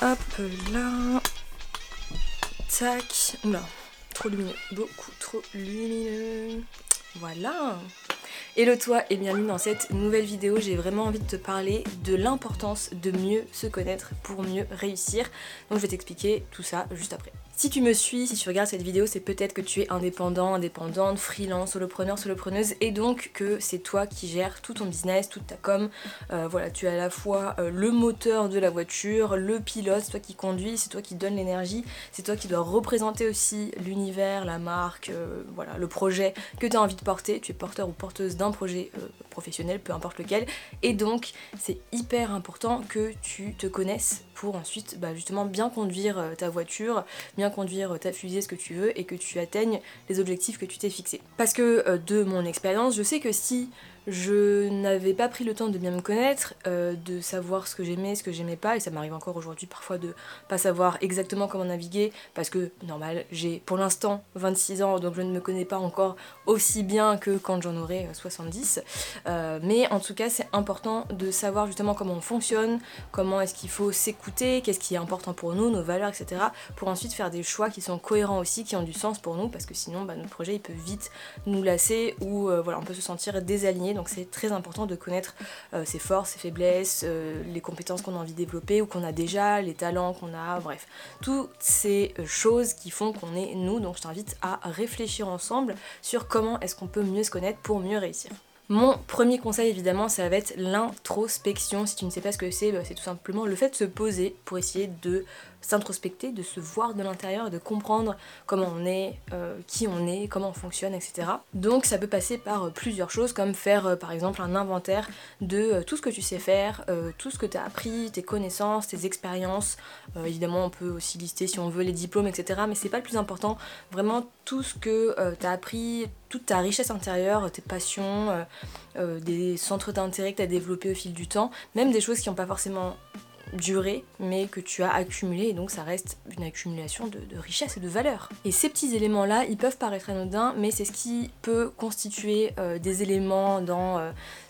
Hop là. Tac. Oula, trop lumineux. Beaucoup trop lumineux. Voilà. Hello toi et bienvenue dans cette nouvelle vidéo. J'ai vraiment envie de te parler de l'importance de mieux se connaître pour mieux réussir. Donc je vais t'expliquer tout ça juste après. Si tu me suis, si tu regardes cette vidéo, c'est peut-être que tu es indépendant, indépendante, freelance, solopreneur, solopreneuse, et donc que c'est toi qui gères tout ton business, toute ta com. Euh, voilà, tu es à la fois euh, le moteur de la voiture, le pilote, c'est toi qui conduis, c'est toi qui donne l'énergie, c'est toi qui dois représenter aussi l'univers, la marque, euh, voilà, le projet que tu as envie de porter. Tu es porteur ou porteuse d'un projet professionnel, peu importe lequel, et donc c'est hyper important que tu te connaisses pour ensuite bah, justement bien conduire ta voiture, bien conduire ta fusée, ce que tu veux, et que tu atteignes les objectifs que tu t'es fixés. Parce que euh, de mon expérience, je sais que si je n'avais pas pris le temps de bien me connaître, euh, de savoir ce que j'aimais, ce que j'aimais pas, et ça m'arrive encore aujourd'hui parfois de pas savoir exactement comment naviguer, parce que normal, j'ai pour l'instant 26 ans, donc je ne me connais pas encore aussi bien que quand j'en aurai 70. Euh, mais en tout cas, c'est important de savoir justement comment on fonctionne, comment est-ce qu'il faut s'écouter, qu'est-ce qui est important pour nous, nos valeurs, etc. Pour ensuite faire des choix qui sont cohérents aussi, qui ont du sens pour nous, parce que sinon, bah, notre projet il peut vite nous lasser ou euh, voilà, on peut se sentir désaligné donc c'est très important de connaître euh, ses forces, ses faiblesses, euh, les compétences qu'on a envie de développer ou qu'on a déjà, les talents qu'on a, bref. Toutes ces euh, choses qui font qu'on est nous, donc je t'invite à réfléchir ensemble sur comment est-ce qu'on peut mieux se connaître pour mieux réussir. Mon premier conseil évidemment ça va être l'introspection. Si tu ne sais pas ce que c'est, bah, c'est tout simplement le fait de se poser pour essayer de s'introspecter, de se voir de l'intérieur, de comprendre comment on est, euh, qui on est, comment on fonctionne, etc. Donc ça peut passer par euh, plusieurs choses, comme faire euh, par exemple un inventaire de tout ce que tu sais faire, tout ce que tu as appris, tes connaissances, tes expériences. évidemment on peut aussi lister si on veut les diplômes, etc. Mais c'est pas le plus important. Vraiment tout ce que tu as appris, toute ta richesse intérieure, tes passions, des centres d'intérêt que tu as développés au fil du temps, même des choses qui n'ont pas forcément durée, mais que tu as accumulé, et donc ça reste une accumulation de, richesse et de valeur. Et ces petits éléments-là, ils peuvent paraître anodins, mais c'est ce qui peut constituer euh, des éléments dans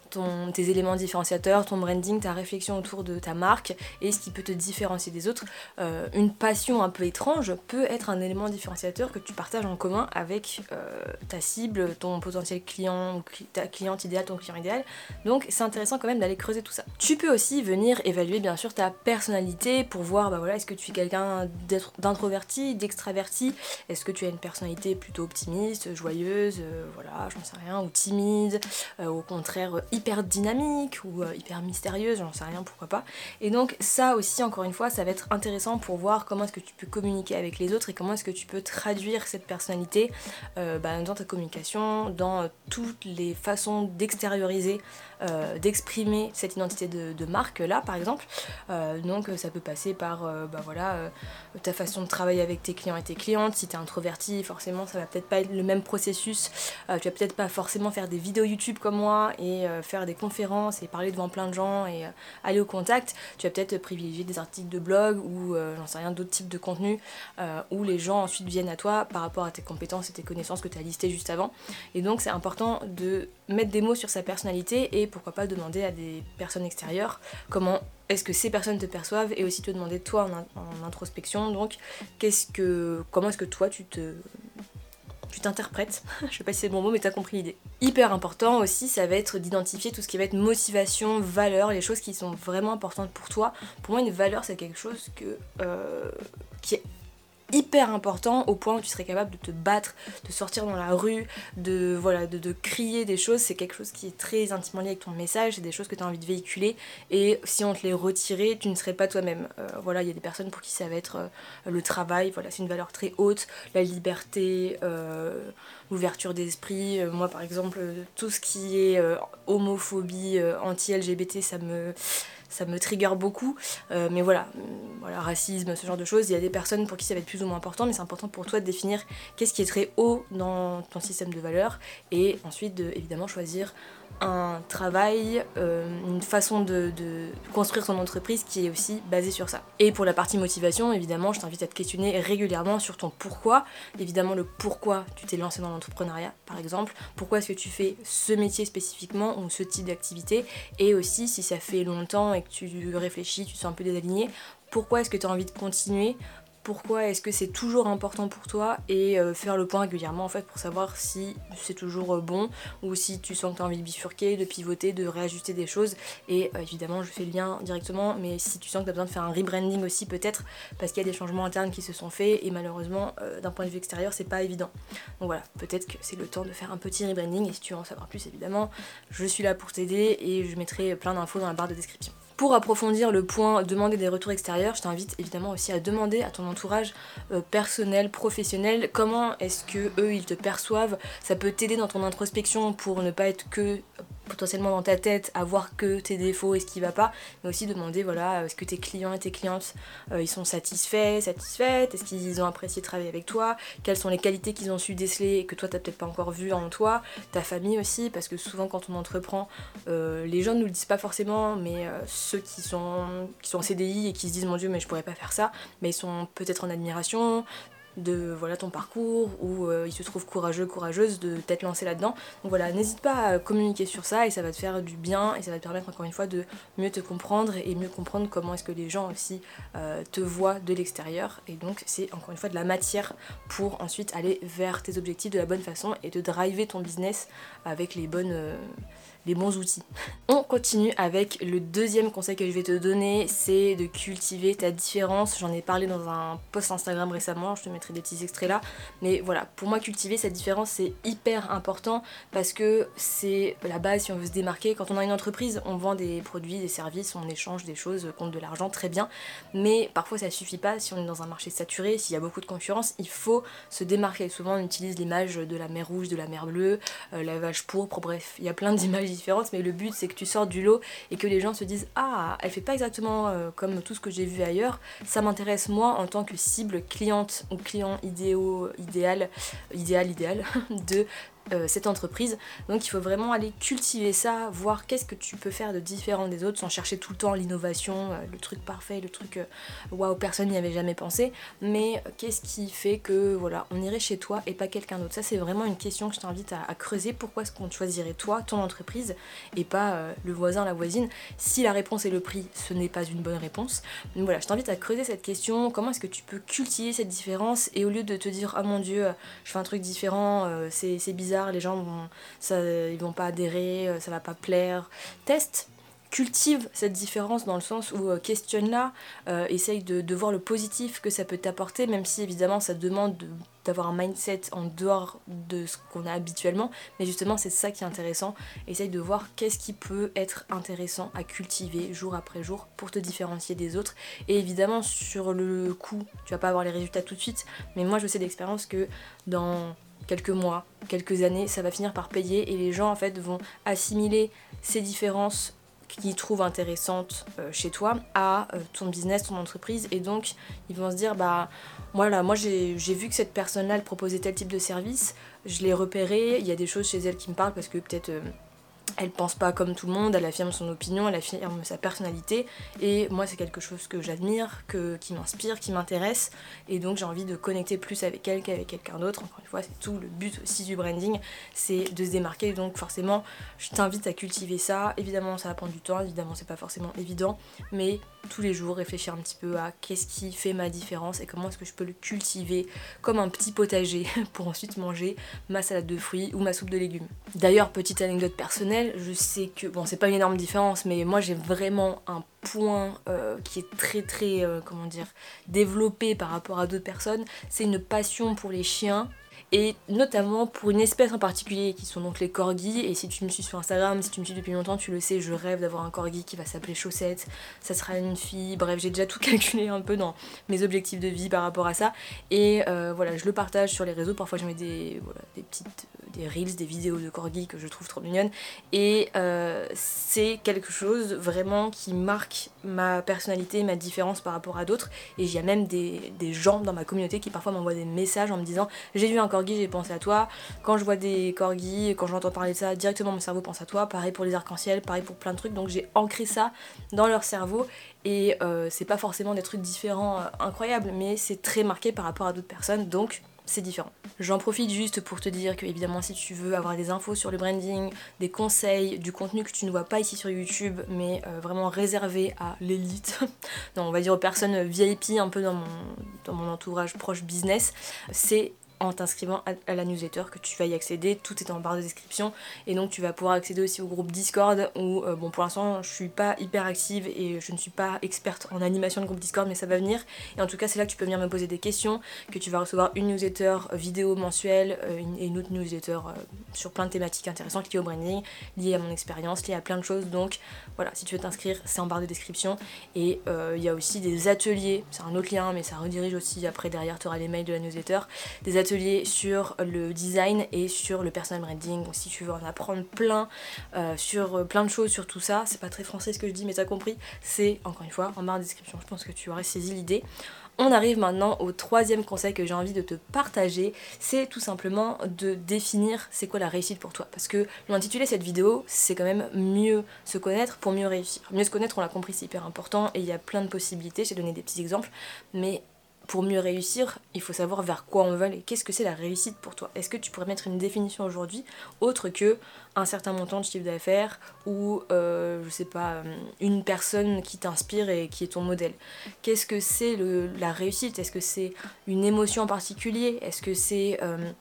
tes éléments différenciateurs, ton branding, ta réflexion autour de ta marque et ce qui peut te différencier des autres. Euh, une passion un peu étrange peut être un élément différenciateur que tu partages en commun avec euh, ta cible, ton potentiel client, ta cliente idéale, ton client idéal. Donc c'est intéressant quand même d'aller creuser tout ça. Tu peux aussi venir évaluer bien sûr ta personnalité pour voir bah voilà, est-ce que tu es quelqu'un d'introverti, d'extraverti, est-ce que tu as une personnalité plutôt optimiste, joyeuse, euh, voilà, j'en sais rien, ou timide, au contraire hyper dynamique ou euh, hyper mystérieuse, j'en sais rien, pourquoi pas. Et donc ça aussi, encore une fois, ça va être intéressant pour voir comment est-ce que tu peux communiquer avec les autres et comment est-ce que tu peux traduire cette personnalité euh, bah, dans ta communication, dans euh, toutes les façons d'extérioriser, d'exprimer cette identité de, marque là, par exemple. donc ça peut passer par bah, voilà, ta façon de travailler avec tes clients et tes clientes. Si tu es introverti, forcément, ça va peut-être pas être le même processus. tu vas peut-être pas forcément faire des vidéos YouTube comme moi et faire des conférences et parler devant plein de gens et euh, aller au contact, tu vas peut-être privilégier des articles de blog ou euh, j'en sais rien, d'autres types de contenus euh, où les gens ensuite viennent à toi par rapport à tes compétences et tes connaissances que tu as listées juste avant. Et donc c'est important de mettre des mots sur sa personnalité et pourquoi pas demander à des personnes extérieures comment est-ce que ces personnes te perçoivent et aussi te demander toi en, en introspection donc qu'est-ce que comment est-ce que toi tu te tu t'interprètes, je sais pas si c'est le bon mot, mais t'as compris l'idée. Hyper important aussi, ça va être d'identifier tout ce qui va être motivation, valeur, les choses qui sont vraiment importantes pour toi. Pour moi, une valeur, c'est quelque chose que, euh, qui est hyper important au point où tu serais capable de te battre, de sortir dans la rue, de voilà, de, crier des choses. C'est quelque chose qui est très intimement lié avec ton message, c'est des choses que tu as envie de véhiculer. Et si on te les retirait, tu ne serais pas toi-même. Euh, voilà, il y a des personnes pour qui ça va être euh, le travail, voilà, c'est une valeur très haute, la liberté, euh, l'ouverture d'esprit. moi par exemple, tout ce qui est homophobie, anti-LGBT, ça me ça me trigger beaucoup. Euh, mais voilà, euh, voilà, racisme, ce genre de choses, il y a des personnes pour qui ça va être plus ou moins important, mais c'est important pour toi de définir qu'est-ce qui est très haut dans ton système de valeurs et ensuite de évidemment choisir un travail, euh, une façon de, construire son entreprise qui est aussi basée sur ça. Et pour la partie motivation, évidemment, je t'invite à te questionner régulièrement sur ton pourquoi. Évidemment, le pourquoi tu t'es lancé dans l'entrepreneuriat, par exemple. Pourquoi est-ce que tu fais ce métier spécifiquement ou ce type d'activité? Et aussi, si ça fait longtemps et que tu réfléchis, tu te sens un peu désaligné, pourquoi est-ce que tu as envie de continuer pourquoi est-ce que c'est toujours important pour toi et euh, faire le point régulièrement en fait pour savoir si c'est toujours euh, bon ou si tu sens que tu as envie de bifurquer, de pivoter, de réajuster des choses et euh, évidemment je fais le lien directement mais si tu sens que tu as besoin de faire un rebranding aussi peut-être parce qu'il y a des changements internes qui se sont faits et malheureusement d'un point de vue extérieur c'est pas évident. Donc voilà, peut-être que c'est le temps de faire un petit rebranding et si tu veux en savoir plus évidemment je suis là pour t'aider et je mettrai plein d'infos dans la barre de description. Pour approfondir le point demander des retours extérieurs, je t'invite évidemment aussi à demander à ton entourage euh, personnel, professionnel, comment est-ce que eux ils te perçoivent. Ça peut t'aider dans ton introspection pour ne pas être que potentiellement dans ta tête à voir que tes défauts et ce qui va pas, mais aussi demander voilà, est-ce que tes clients et tes clientes euh, ils sont satisfaits, satisfaites, est-ce qu'ils ont apprécié travailler avec toi, quelles sont les qualités qu'ils ont su déceler et que toi t'as peut-être pas encore vu en toi, ta famille aussi, parce que souvent quand on entreprend, euh, les gens ne nous le disent pas forcément, mais euh, ceux qui sont, qui sont en CDI et qui se disent mon dieu mais je pourrais pas faire ça, mais ils sont peut-être en admiration, de voilà ton parcours ou euh, il se trouve courageux, courageuse de t'être lancé là-dedans. Donc voilà, n'hésite pas à communiquer sur ça et ça va te faire du bien et ça va te permettre encore une fois de mieux te comprendre et mieux comprendre comment est-ce que les gens aussi euh, te voient de l'extérieur. Et donc c'est encore une fois de la matière pour ensuite aller vers tes objectifs de la bonne façon et de driver ton business avec les bonnes... Euh, bons outils. On continue avec le deuxième conseil que je vais te donner, c'est de cultiver ta différence. J'en ai parlé dans un post Instagram récemment, je te mettrai des petits extraits là. Mais voilà, pour moi cultiver cette différence c'est hyper important parce que c'est la base si on veut se démarquer. Quand on a une entreprise, on vend des produits, des services, on échange des choses contre de l'argent, très bien. Mais parfois ça suffit pas si on est dans un marché saturé, s'il y a beaucoup de concurrence, il faut se démarquer. Souvent on utilise l'image de la mer rouge, de la mer bleue, euh, la vache pourpre, bref, il y a plein d'images mais le but c'est que tu sortes du lot et que les gens se disent Ah, elle fait pas exactement euh, comme tout ce que j'ai vu ailleurs, ça m'intéresse moi en tant que cible cliente ou client idéal, idéal, idéal, idéal de euh, cette entreprise. Donc il faut vraiment aller cultiver ça, voir qu'est-ce que tu peux faire de différent des autres sans chercher tout le temps l'innovation, euh, le truc parfait, le truc euh, waouh, personne n'y avait jamais pensé. Mais qu'est-ce qui fait que voilà, on irait chez toi et pas quelqu'un d'autre? Ça c'est vraiment une question que je t'invite à, creuser. Pourquoi est-ce qu'on choisirait toi, ton entreprise et pas le voisin, la voisine? Si la réponse est le prix, ce n'est pas une bonne réponse. Donc voilà, je t'invite à creuser cette question. Comment est-ce que tu peux cultiver cette différence? Et au lieu de te dire ah mon dieu, je fais un truc différent, c'est bizarre les gens vont, ils pas adhérer, euh, ça va pas plaire. Teste, cultive cette différence dans le sens où euh, questionne-la, euh, essaye de, voir le positif que ça peut t'apporter, même si évidemment ça demande d'avoir un mindset en dehors de ce qu'on a habituellement, mais justement c'est ça qui est intéressant, essaye de voir qu'est-ce qui peut être intéressant à cultiver jour après jour pour te différencier des autres, et évidemment sur le coup, tu vas pas avoir les résultats tout de suite, mais moi je sais d'expérience que dans quelques mois, quelques années, ça va finir par payer et les gens en fait vont assimiler ces différences qu'ils trouvent intéressantes euh, chez toi à euh, ton business, ton entreprise. Et donc ils vont se dire bah voilà moi j'ai vu que cette personne là elle proposait tel type de service, je l'ai repéré, il y a des choses chez elle qui me parlent parce que peut-être euh, elle pense pas comme tout le monde, elle affirme son opinion, elle affirme sa personnalité et moi c'est quelque chose que j'admire, qui m'inspire, qui m'intéresse et donc j'ai envie de connecter plus avec elle qu'avec quelqu'un d'autre. Encore une fois c'est tout le but aussi du branding, c'est de se démarquer donc forcément je t'invite à cultiver ça. Évidemment ça va prendre du temps, évidemment c'est pas forcément évident mais tous les jours réfléchir un petit peu à qu'est-ce qui fait ma différence et comment est-ce que je peux le cultiver comme un petit potager pour ensuite manger ma salade de fruits ou ma soupe de légumes. D'ailleurs petite anecdote personnelle je sais que, bon, c'est pas une énorme différence, mais moi j'ai vraiment un point euh, qui est très très, euh, comment dire, développé par rapport à d'autres personnes. C'est une passion pour les chiens et notamment pour une espèce en particulier qui sont donc les corgis. Et si tu me suis sur Instagram, si tu me suis depuis longtemps tu le sais je rêve d'avoir un corgi qui va s'appeler Chaussette, ça sera une fille, bref j'ai déjà tout calculé un peu dans mes objectifs de vie par rapport à ça. Et euh, voilà je le partage sur les réseaux, parfois je mets des, des petites des reels, des vidéos de corgi que je trouve trop mignonnes. Et euh, c'est quelque chose vraiment qui marque ma personnalité, ma différence par rapport à d'autres. Et il y a même des, gens dans ma communauté qui parfois m'envoient des messages en me disant j'ai vu un corgi, j'ai pensé à toi. Quand je vois des corgis, quand j'entends parler de ça, directement mon cerveau pense à toi. Pareil pour les arcs-en-ciel, pareil pour plein de trucs. Donc j'ai ancré ça dans leur cerveau. Et euh, c'est pas forcément des trucs différents, euh, incroyables, mais c'est très marqué par rapport à d'autres personnes. Donc c'est différent. J'en profite juste pour te dire que évidemment si tu veux avoir des infos sur le branding, des conseils, du contenu que tu ne vois pas ici sur YouTube, mais euh, vraiment réservé à l'élite, non on va dire aux personnes VIP un peu dans mon, dans mon entourage proche business, c'est en t'inscrivant à la newsletter que tu vas y accéder, tout est en barre de description. Et donc tu vas pouvoir accéder aussi au groupe Discord où euh, bon pour l'instant je suis pas hyper active et je ne suis pas experte en animation de groupe Discord mais ça va venir. Et en tout cas c'est là que tu peux venir me poser des questions, que tu vas recevoir une newsletter vidéo mensuelle euh, et une autre newsletter euh, sur plein de thématiques intéressantes liées au branding, liées à mon expérience, liées à plein de choses. Donc voilà si tu veux t'inscrire c'est en barre de description. Et il y a aussi des ateliers, c'est un autre lien mais ça redirige aussi. Après derrière tu auras les mails de la newsletter, des sur le design et sur le personal branding. Donc si tu veux en apprendre plein euh, sur plein de choses sur tout ça, c'est pas très français ce que je dis mais t'as compris, c'est encore une fois en barre de description. Je pense que tu aurais saisi l'idée. On arrive maintenant au troisième conseil que j'ai envie de te partager, c'est tout simplement de définir c'est quoi la réussite pour toi. Parce que l'intitulé cette vidéo, c'est quand même mieux se connaître pour mieux réussir. Mieux se connaître, on l'a compris, c'est hyper important et il y a plein de possibilités, j'ai donné des petits exemples, mais pour mieux réussir, il faut savoir vers quoi on veut aller. Qu'est-ce que c'est la réussite pour toi? Est-ce que tu pourrais mettre une définition aujourd'hui autre que un certain montant de chiffre d'affaires ou euh, je sais pas euh, une personne qui t'inspire et qui est ton modèle? Qu'est-ce que c'est la réussite? Est-ce que c'est une émotion en particulier? Est-ce que c'est euh,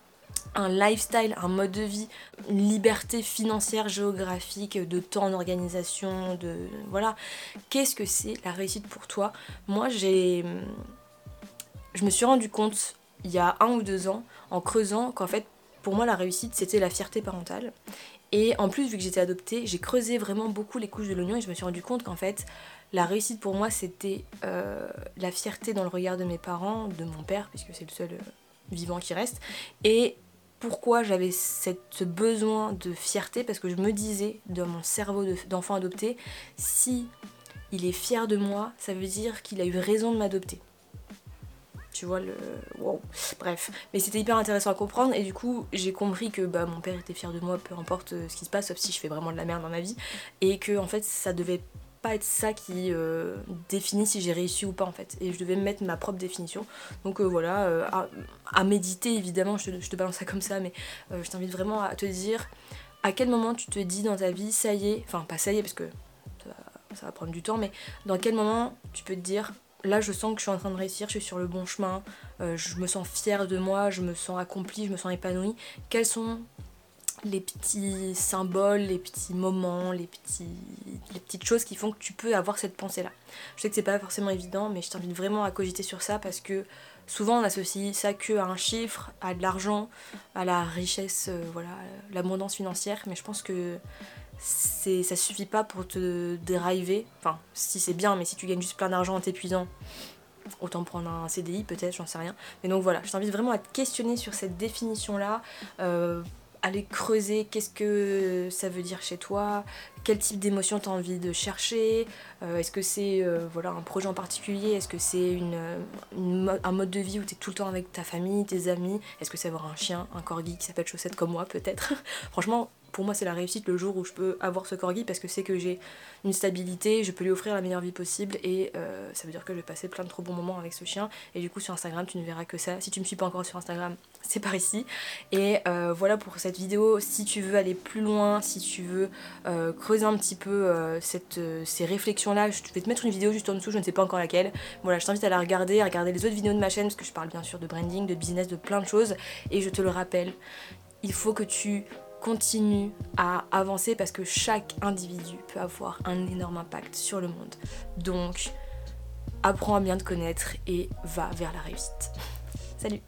un lifestyle, un mode de vie, une liberté financière, géographique, de temps, d'organisation, de voilà? Qu'est-ce que c'est la réussite pour toi? Moi, j'ai je me suis rendu compte il y a un ou deux ans en creusant qu'en fait pour moi la réussite c'était la fierté parentale. Et en plus vu que j'étais adoptée j'ai creusé vraiment beaucoup les couches de l'oignon et je me suis rendu compte qu'en fait la réussite pour moi c'était euh, la fierté dans le regard de mes parents, de mon père puisque c'est le seul euh, vivant qui reste. Et pourquoi j'avais ce besoin de fierté? Parce que je me disais dans mon cerveau d'enfant adopté si il est fier de moi ça veut dire qu'il a eu raison de m'adopter tu vois le bref. Mais c'était hyper intéressant à comprendre et du coup j'ai compris que bah mon père était fier de moi peu importe euh, ce qui se passe sauf si je fais vraiment de la merde dans ma vie. Et que en fait ça devait pas être ça qui euh, définit si j'ai réussi ou pas en fait. Et je devais mettre ma propre définition. Donc euh, voilà à, méditer évidemment je te, balance ça comme ça mais je t'invite vraiment à te dire à quel moment tu te dis dans ta vie ça y est enfin pas ça y est parce que ça va prendre du temps mais dans quel moment tu peux te dire là je sens que je suis en train de réussir, je suis sur le bon chemin, euh, je me sens fière de moi, je me sens accomplie, je me sens épanouie. Quels sont les petits symboles, les petits moments, les, petits, petites choses qui font que tu peux avoir cette pensée-là? Je sais que c'est pas forcément évident, mais je t'invite vraiment à cogiter sur ça parce que souvent on associe ça que à un chiffre, à de l'argent, à la richesse, euh, voilà, l'abondance financière, mais je pense que c'est ça suffit pas pour te dériver. Enfin, si c'est bien, mais si tu gagnes juste plein d'argent en t'épuisant, autant prendre un CDI peut-être, j'en sais rien. Mais donc voilà, je t'invite vraiment à te questionner sur cette définition-là. Euh, aller creuser qu'est-ce que ça veut dire chez toi, quel type d'émotion tu as envie de chercher, euh, est-ce que c'est euh, voilà, un projet en particulier, est-ce que c'est une, un mode de vie où tu es tout le temps avec ta famille, tes amis, est-ce que c'est avoir un chien, un corgi qui s'appelle chaussette comme moi peut-être? Franchement, pour moi c'est la réussite le jour où je peux avoir ce corgi parce que c'est que j'ai une stabilité, je peux lui offrir la meilleure vie possible et euh, ça veut dire que je vais passer plein de trop bons moments avec ce chien et du coup sur Instagram tu ne verras que ça. Si tu me suis pas encore sur Instagram, c'est par ici. Et euh, voilà pour cette vidéo. Si tu veux aller plus loin, si tu veux euh, creuser un petit peu cette, ces réflexions là, je vais te mettre une vidéo juste en dessous, je ne sais pas encore laquelle. Voilà, je t'invite à la regarder, à regarder les autres vidéos de ma chaîne parce que je parle bien sûr de branding, de business, de plein de choses et je te le rappelle, il faut que tu continue à avancer parce que chaque individu peut avoir un énorme impact sur le monde. Donc, apprends à bien te connaître et va vers la réussite. Salut